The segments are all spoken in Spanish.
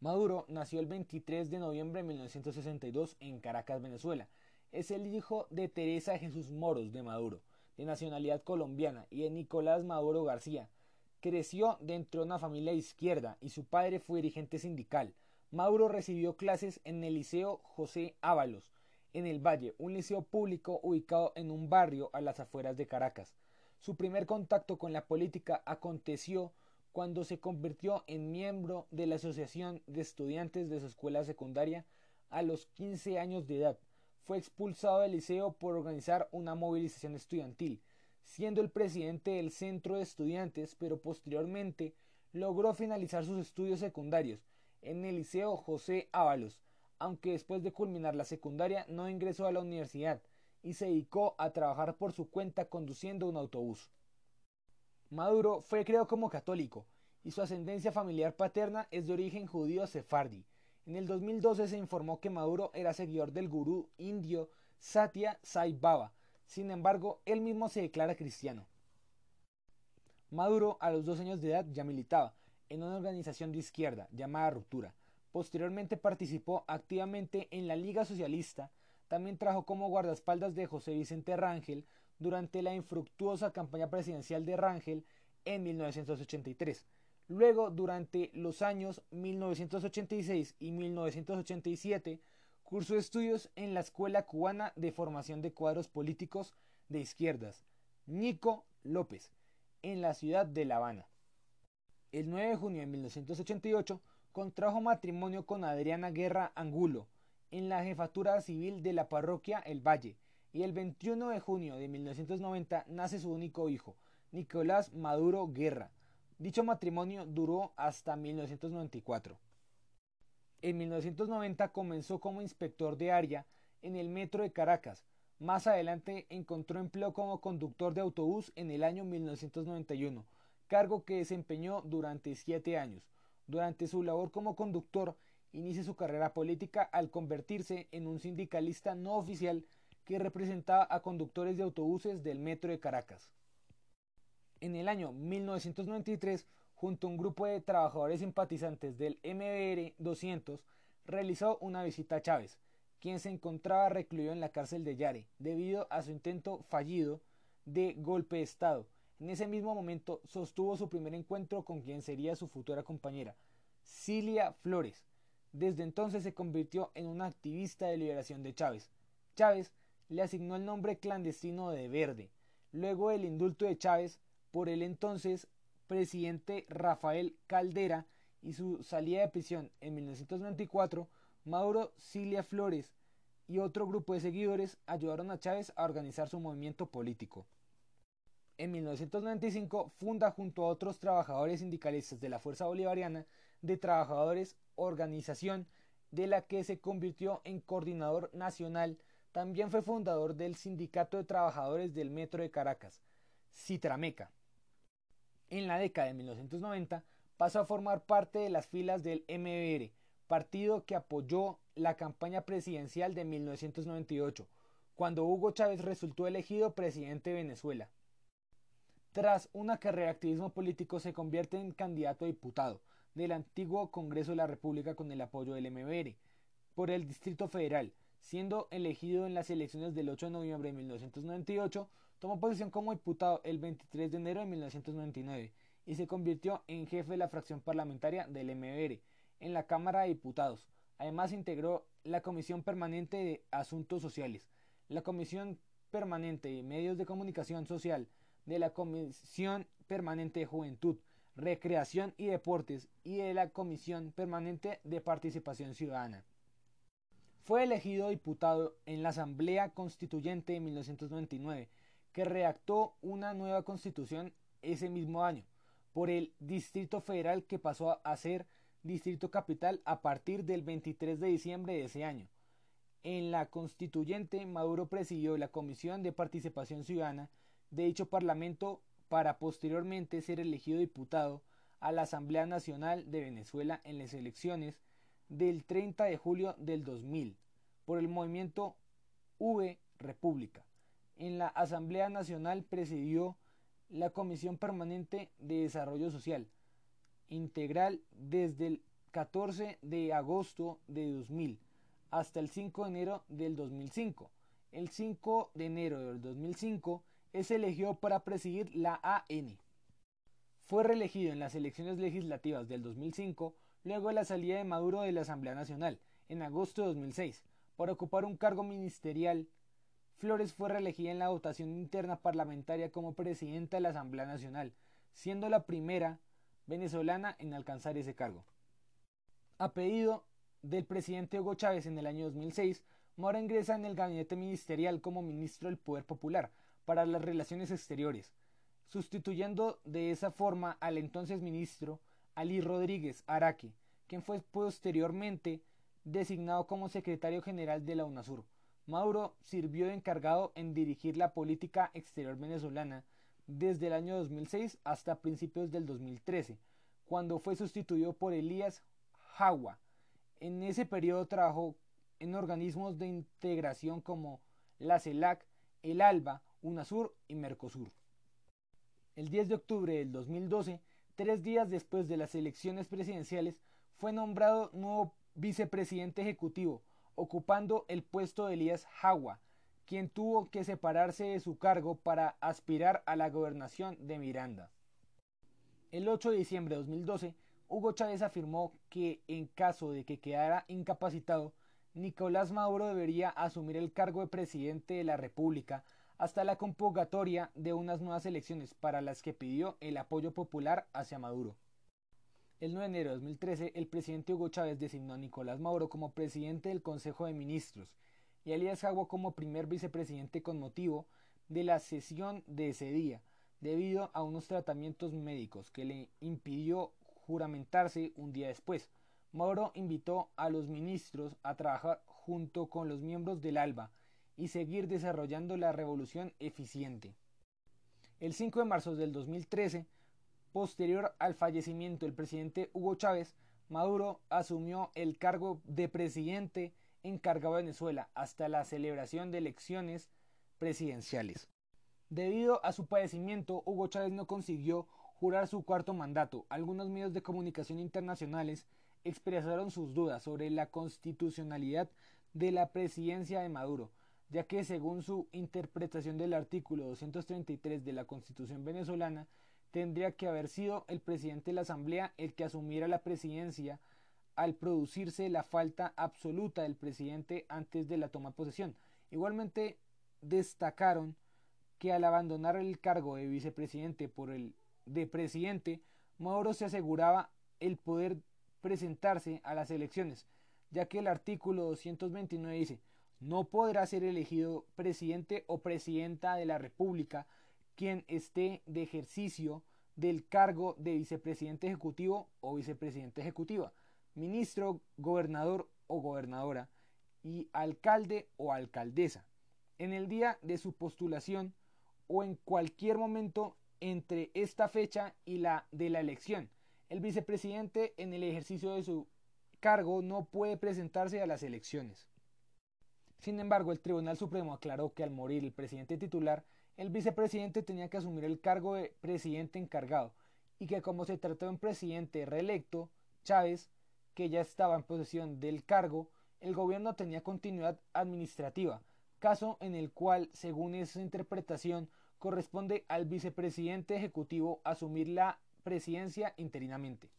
Maduro nació el 23 de noviembre de 1962 en Caracas, Venezuela. Es el hijo de Teresa Jesús Moros de Maduro, de nacionalidad colombiana, y de Nicolás Maduro García. Creció dentro de una familia izquierda y su padre fue dirigente sindical. Maduro recibió clases en el Liceo José Ábalos, en el Valle, un liceo público ubicado en un barrio a las afueras de Caracas. Su primer contacto con la política aconteció cuando se convirtió en miembro de la Asociación de Estudiantes de su escuela secundaria a los 15 años de edad. Fue expulsado del liceo por organizar una movilización estudiantil, siendo el presidente del centro de estudiantes, pero posteriormente logró finalizar sus estudios secundarios en el Liceo José Ábalos, aunque después de culminar la secundaria no ingresó a la universidad y se dedicó a trabajar por su cuenta conduciendo un autobús. Maduro fue criado como católico y su ascendencia familiar paterna es de origen judío sefardi. En el 2012 se informó que Maduro era seguidor del gurú indio Satya Sai Baba. Sin embargo, él mismo se declara cristiano. Maduro a los dos años de edad ya militaba en una organización de izquierda llamada Ruptura. Posteriormente participó activamente en la Liga Socialista. También trabajó como guardaespaldas de José Vicente Rangel durante la infructuosa campaña presidencial de Rangel en 1983. Luego, durante los años 1986 y 1987, cursó estudios en la Escuela Cubana de Formación de Cuadros Políticos de Izquierdas, Nico López, en la ciudad de La Habana. El 9 de junio de 1988 contrajo matrimonio con Adriana Guerra Angulo en la jefatura civil de la parroquia El Valle, y el 21 de junio de 1990 nace su único hijo, Nicolás Maduro Guerra. Dicho matrimonio duró hasta 1994. En 1990 comenzó como inspector de área en el metro de Caracas. Más adelante encontró empleo como conductor de autobús en el año 1991, cargo que desempeñó durante siete años. Durante su labor como conductor, inicia su carrera política al convertirse en un sindicalista no oficial que representaba a conductores de autobuses del metro de Caracas. En el año 1993, junto a un grupo de trabajadores simpatizantes del MBR 200, realizó una visita a Chávez, quien se encontraba recluido en la cárcel de Yare debido a su intento fallido de golpe de Estado. En ese mismo momento sostuvo su primer encuentro con quien sería su futura compañera, Cilia Flores. Desde entonces se convirtió en una activista de liberación de Chávez. Chávez le asignó el nombre clandestino de Verde, luego del indulto de Chávez por el entonces presidente Rafael Caldera y su salida de prisión en 1994, Mauro Cilia Flores y otro grupo de seguidores ayudaron a Chávez a organizar su movimiento político. En 1995 funda junto a otros trabajadores sindicalistas de la Fuerza Bolivariana de Trabajadores organización de la que se convirtió en coordinador nacional también fue fundador del Sindicato de Trabajadores del Metro de Caracas, Citrameca. En la década de 1990 pasó a formar parte de las filas del MBR, partido que apoyó la campaña presidencial de 1998, cuando Hugo Chávez resultó elegido presidente de Venezuela. Tras una carrera de activismo político se convierte en candidato a diputado del antiguo Congreso de la República con el apoyo del MBR por el Distrito Federal, Siendo elegido en las elecciones del 8 de noviembre de 1998, tomó posición como diputado el 23 de enero de 1999 y se convirtió en jefe de la fracción parlamentaria del MBR en la Cámara de Diputados. Además integró la Comisión Permanente de Asuntos Sociales, la Comisión Permanente de Medios de Comunicación Social, de la Comisión Permanente de Juventud, Recreación y Deportes y de la Comisión Permanente de Participación Ciudadana. Fue elegido diputado en la Asamblea Constituyente de 1999, que redactó una nueva constitución ese mismo año, por el Distrito Federal que pasó a ser Distrito Capital a partir del 23 de diciembre de ese año. En la constituyente, Maduro presidió la Comisión de Participación Ciudadana de dicho Parlamento para posteriormente ser elegido diputado a la Asamblea Nacional de Venezuela en las elecciones del 30 de julio del 2000 por el movimiento V República. En la Asamblea Nacional presidió la Comisión Permanente de Desarrollo Social Integral desde el 14 de agosto de 2000 hasta el 5 de enero del 2005. El 5 de enero del 2005 es elegido para presidir la AN. Fue reelegido en las elecciones legislativas del 2005 luego de la salida de Maduro de la Asamblea Nacional en agosto de 2006 para ocupar un cargo ministerial. Flores fue reelegida en la votación interna parlamentaria como presidenta de la Asamblea Nacional, siendo la primera venezolana en alcanzar ese cargo. A pedido del presidente Hugo Chávez en el año 2006, Mora ingresa en el gabinete ministerial como ministro del Poder Popular para las Relaciones Exteriores, sustituyendo de esa forma al entonces ministro Ali Rodríguez Araque, quien fue posteriormente designado como secretario general de la UNASUR. Mauro sirvió de encargado en dirigir la política exterior venezolana desde el año 2006 hasta principios del 2013, cuando fue sustituido por Elías Jagua. En ese periodo trabajó en organismos de integración como la CELAC, el ALBA, UNASUR y Mercosur. El 10 de octubre del 2012, tres días después de las elecciones presidenciales, fue nombrado nuevo vicepresidente ejecutivo, ocupando el puesto de Elías Jagua, quien tuvo que separarse de su cargo para aspirar a la gobernación de Miranda. El 8 de diciembre de 2012, Hugo Chávez afirmó que en caso de que quedara incapacitado, Nicolás Maduro debería asumir el cargo de presidente de la República hasta la convocatoria de unas nuevas elecciones para las que pidió el apoyo popular hacia Maduro. El 9 de enero de 2013, el presidente Hugo Chávez designó a Nicolás Maduro como presidente del Consejo de Ministros y Elías Jagua como primer vicepresidente con motivo de la sesión de ese día, debido a unos tratamientos médicos que le impidió juramentarse un día después. Mauro invitó a los ministros a trabajar junto con los miembros del ALBA y seguir desarrollando la revolución eficiente. El 5 de marzo del 2013, posterior al fallecimiento del presidente Hugo Chávez, Maduro asumió el cargo de presidente encargado a Venezuela hasta la celebración de elecciones presidenciales. Debido a su padecimiento, Hugo Chávez no consiguió jurar su cuarto mandato. Algunos medios de comunicación internacionales expresaron sus dudas sobre la constitucionalidad de la presidencia de Maduro, ya que según su interpretación del artículo 233 de la Constitución venezolana, tendría que haber sido el presidente de la Asamblea el que asumiera la presidencia al producirse la falta absoluta del presidente antes de la toma de posesión. Igualmente destacaron que al abandonar el cargo de vicepresidente por el de presidente, Maduro se aseguraba el poder presentarse a las elecciones, ya que el artículo 229 dice no podrá ser elegido presidente o presidenta de la República quien esté de ejercicio del cargo de vicepresidente ejecutivo o vicepresidente ejecutiva ministro, gobernador o gobernadora y alcalde o alcaldesa en el día de su postulación o en cualquier momento entre esta fecha y la de la elección. El vicepresidente en el ejercicio de su cargo no puede presentarse a las elecciones. Sin embargo, el Tribunal Supremo aclaró que al morir el presidente titular, el vicepresidente tenía que asumir el cargo de presidente encargado y que como se trató de un presidente reelecto, Chávez que ya estaba en posesión del cargo, el gobierno tenía continuidad administrativa, caso en el cual, según esa interpretación, corresponde al vicepresidente ejecutivo asumir la presidencia interinamente.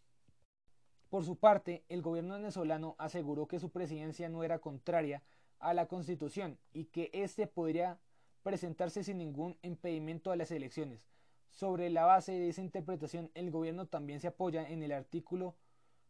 Por su parte, el gobierno venezolano aseguró que su presidencia no era contraria a la Constitución y que éste podría presentarse sin ningún impedimento a las elecciones. Sobre la base de esa interpretación, el gobierno también se apoya en el artículo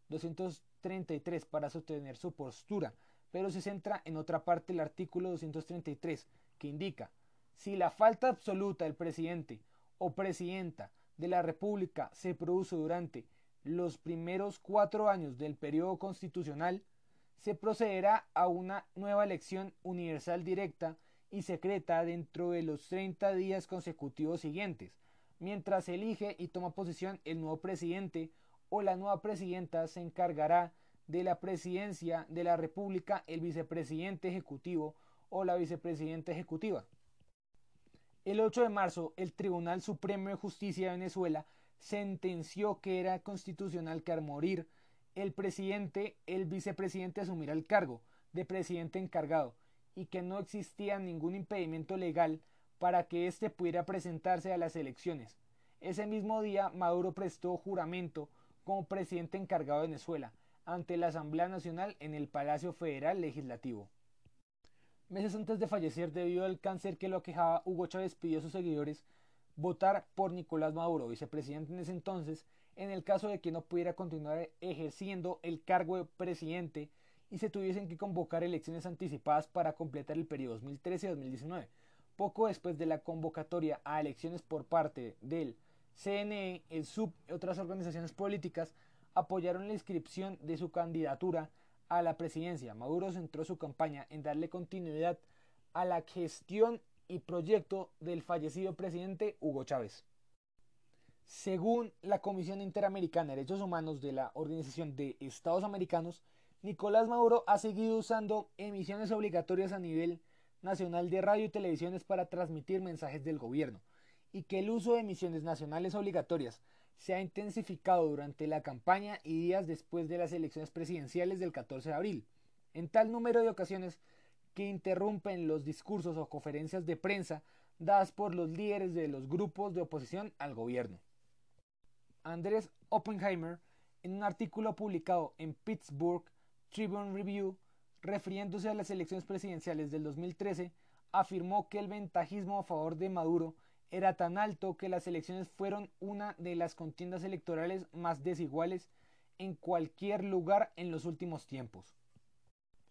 233 para sostener su postura, pero se centra en otra parte del artículo 233 que indica si la falta absoluta del presidente o presidenta de la República se produce durante los primeros cuatro años del periodo constitucional, se procederá a una nueva elección universal directa y secreta dentro de los 30 días consecutivos siguientes, mientras elige y toma posesión el nuevo presidente o la nueva presidenta se encargará de la presidencia de la República el vicepresidente ejecutivo o la vicepresidenta ejecutiva. El 8 de marzo, el Tribunal Supremo de Justicia de Venezuela sentenció que era constitucional que al morir el presidente, el vicepresidente asumirá el cargo de presidente encargado y que no existía ningún impedimento legal para que éste pudiera presentarse a las elecciones. Ese mismo día Maduro prestó juramento como presidente encargado de Venezuela ante la Asamblea Nacional en el Palacio Federal Legislativo. Meses antes de fallecer debido al cáncer que lo aquejaba, Hugo Chávez pidió a sus seguidores votar por Nicolás Maduro, vicepresidente en ese entonces, en el caso de que no pudiera continuar ejerciendo el cargo de presidente y se tuviesen que convocar elecciones anticipadas para completar el periodo 2013-2019. Poco después de la convocatoria a elecciones por parte del CNE, el SUB y otras organizaciones políticas apoyaron la inscripción de su candidatura a la presidencia. Maduro centró su campaña en darle continuidad a la gestión y proyecto del fallecido presidente Hugo Chávez. Según la Comisión Interamericana de Derechos Humanos de la Organización de Estados Americanos, Nicolás Maduro ha seguido usando emisiones obligatorias a nivel nacional de radio y televisiones para transmitir mensajes del gobierno, y que el uso de emisiones nacionales obligatorias se ha intensificado durante la campaña y días después de las elecciones presidenciales del 14 de abril, en tal número de ocasiones que interrumpen los discursos o conferencias de prensa dadas por los líderes de los grupos de oposición al gobierno. Andrés Oppenheimer, en un artículo publicado en Pittsburgh Tribune Review, refiriéndose a las elecciones presidenciales del 2013, afirmó que el ventajismo a favor de Maduro era tan alto que las elecciones fueron una de las contiendas electorales más desiguales en cualquier lugar en los últimos tiempos.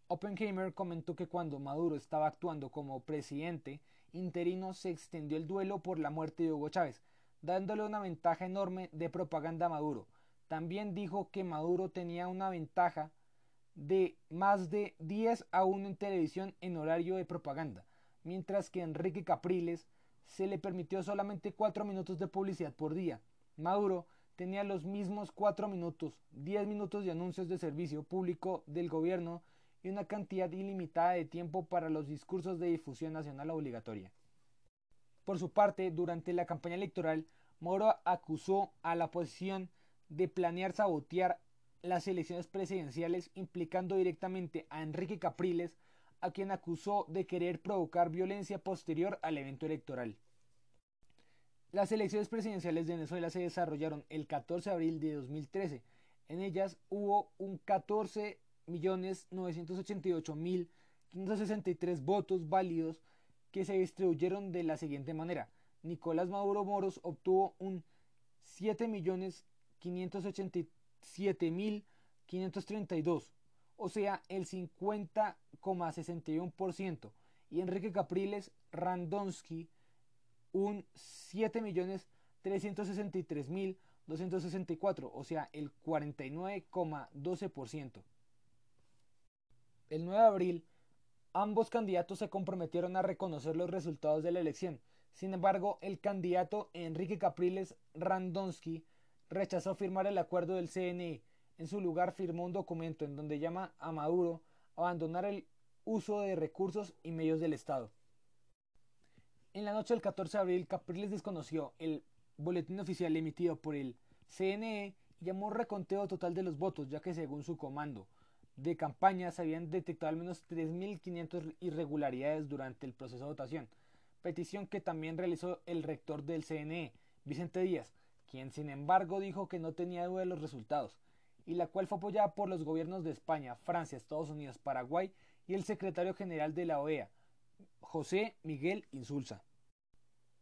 Oppenheimer comentó que cuando Maduro estaba actuando como presidente interino se extendió el duelo por la muerte de Hugo Chávez, dándole una ventaja enorme de propaganda a Maduro. También dijo que Maduro tenía una ventaja de más de 10 a 1 en televisión en horario de propaganda, mientras que Enrique Capriles se le permitió solamente 4 minutos de publicidad por día. Maduro tenía los mismos 4 minutos, 10 minutos de anuncios de servicio público del gobierno y una cantidad ilimitada de tiempo para los discursos de difusión nacional obligatoria. Por su parte, durante la campaña electoral, Moro acusó a la oposición de planear sabotear las elecciones presidenciales implicando directamente a Enrique Capriles, a quien acusó de querer provocar violencia posterior al evento electoral. Las elecciones presidenciales de Venezuela se desarrollaron el 14 de abril de 2013. En ellas hubo un 14.988.563 votos válidos que se distribuyeron de la siguiente manera. Nicolás Maduro Moros obtuvo un 7.587.532, o sea, el 50,61%, y Enrique Capriles Randonsky un 7.363.264, o sea, el 49,12%. El 9 de abril, Ambos candidatos se comprometieron a reconocer los resultados de la elección. Sin embargo, el candidato Enrique Capriles Randonsky rechazó firmar el acuerdo del CNE. En su lugar firmó un documento en donde llama a Maduro a abandonar el uso de recursos y medios del Estado. En la noche del 14 de abril, Capriles desconoció el boletín oficial emitido por el CNE y llamó reconteo total de los votos, ya que según su comando, de campaña se habían detectado al menos 3.500 irregularidades durante el proceso de votación, petición que también realizó el rector del CNE, Vicente Díaz, quien sin embargo dijo que no tenía duda de los resultados, y la cual fue apoyada por los gobiernos de España, Francia, Estados Unidos, Paraguay y el secretario general de la OEA, José Miguel Insulza.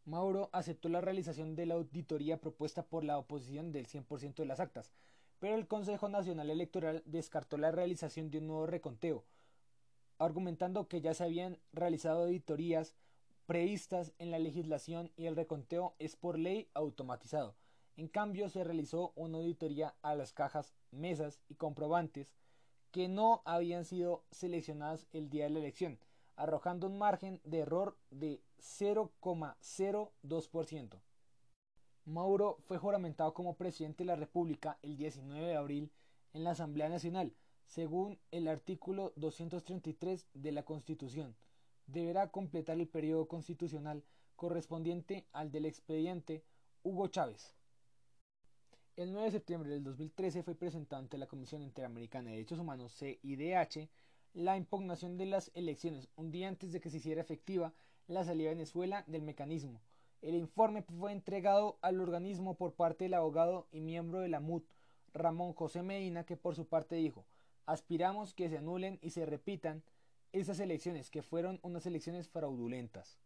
Mauro aceptó la realización de la auditoría propuesta por la oposición del 100% de las actas, pero el Consejo Nacional Electoral descartó la realización de un nuevo reconteo, argumentando que ya se habían realizado auditorías previstas en la legislación y el reconteo es por ley automatizado. En cambio, se realizó una auditoría a las cajas, mesas y comprobantes que no habían sido seleccionadas el día de la elección, arrojando un margen de error de 0,02%. Mauro fue juramentado como presidente de la República el 19 de abril en la Asamblea Nacional, según el artículo 233 de la Constitución. Deberá completar el periodo constitucional correspondiente al del expediente Hugo Chávez. El 9 de septiembre del 2013 fue presentado ante la Comisión Interamericana de Derechos Humanos CIDH la impugnación de las elecciones un día antes de que se hiciera efectiva la salida de Venezuela del mecanismo. El informe fue entregado al organismo por parte del abogado y miembro de la MUT, Ramón José Medina, que por su parte dijo, aspiramos que se anulen y se repitan esas elecciones, que fueron unas elecciones fraudulentas.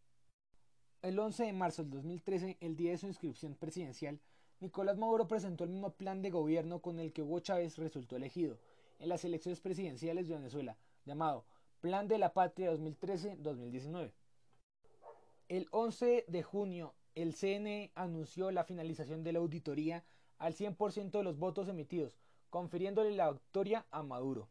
El 11 de marzo del 2013, el día de su inscripción presidencial, Nicolás Maduro presentó el mismo plan de gobierno con el que Hugo Chávez resultó elegido en las elecciones presidenciales de Venezuela, llamado Plan de la Patria 2013-2019. El 11 de junio, el CNE anunció la finalización de la auditoría al 100% de los votos emitidos, confiriéndole la victoria a Maduro.